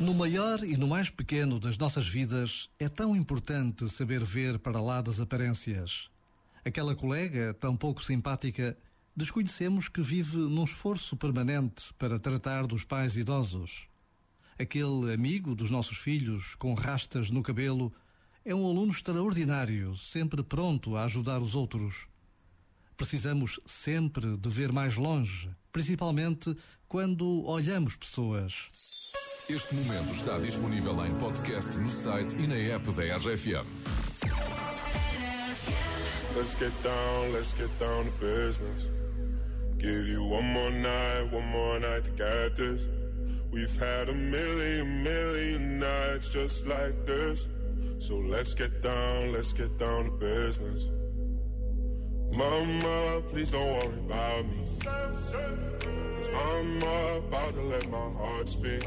No maior e no mais pequeno das nossas vidas, é tão importante saber ver para lá das aparências. Aquela colega, tão pouco simpática, desconhecemos que vive num esforço permanente para tratar dos pais idosos. Aquele amigo dos nossos filhos, com rastas no cabelo, é um aluno extraordinário, sempre pronto a ajudar os outros. Precisamos sempre de ver mais longe, principalmente quando olhamos pessoas. Este momento está disponível em podcast no site e na app da RFM. Let's get down, let's get down to business. Give you one more night, one more night to get this. We've had a million, million nights just like this. So let's get down, let's get down to business. Mama, please don't worry about me. i I'm about to let my heart speak.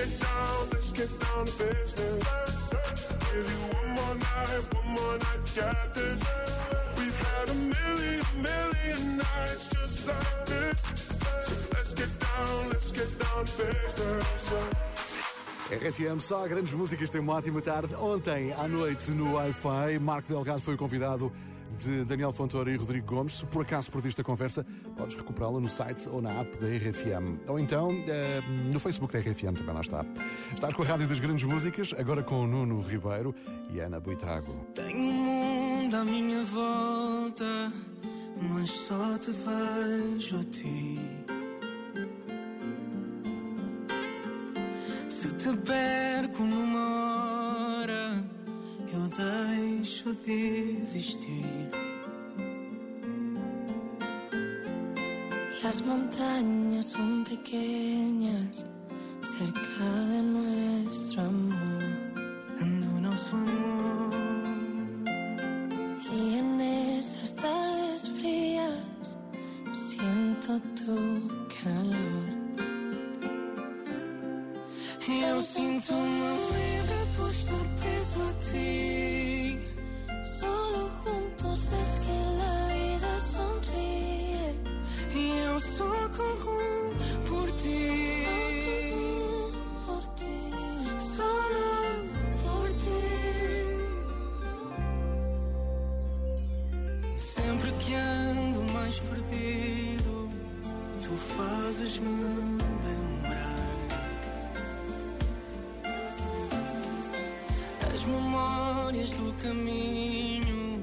Get down, let's get down to business. Give you one more night, one more night this. We've had a million, million nights just like this. So let's get down, let's get down to business. RFM, só grandes músicas, tem uma ótima tarde. Ontem à noite no Wi-Fi, Marco Delgado foi convidado de Daniel Fontoura e Rodrigo Gomes. Se por acaso perdiste a conversa, podes recuperá-la no site ou na app da RFM. Ou então eh, no Facebook da RFM, também lá está. Estás com a Rádio das Grandes Músicas, agora com o Nuno Ribeiro e Ana Buitrago. Tenho um mundo à minha volta, mas só te vejo a ti. Se te perco numa deixo de existir. Las montañas son pequeñas cerca de nuestro amor. Ando nosso amor. Y en esas tardes frías siento tu calor. Eu sinto-me livre por estar preso a ti. Solo juntos es que la memórias do caminho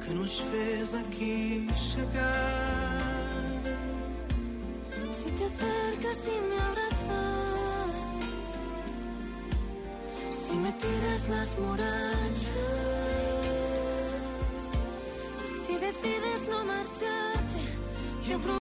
que nos fez aqui chegar. Si te acercas y me abrazas, si me tiras las murallas, si decides no marcharte, yo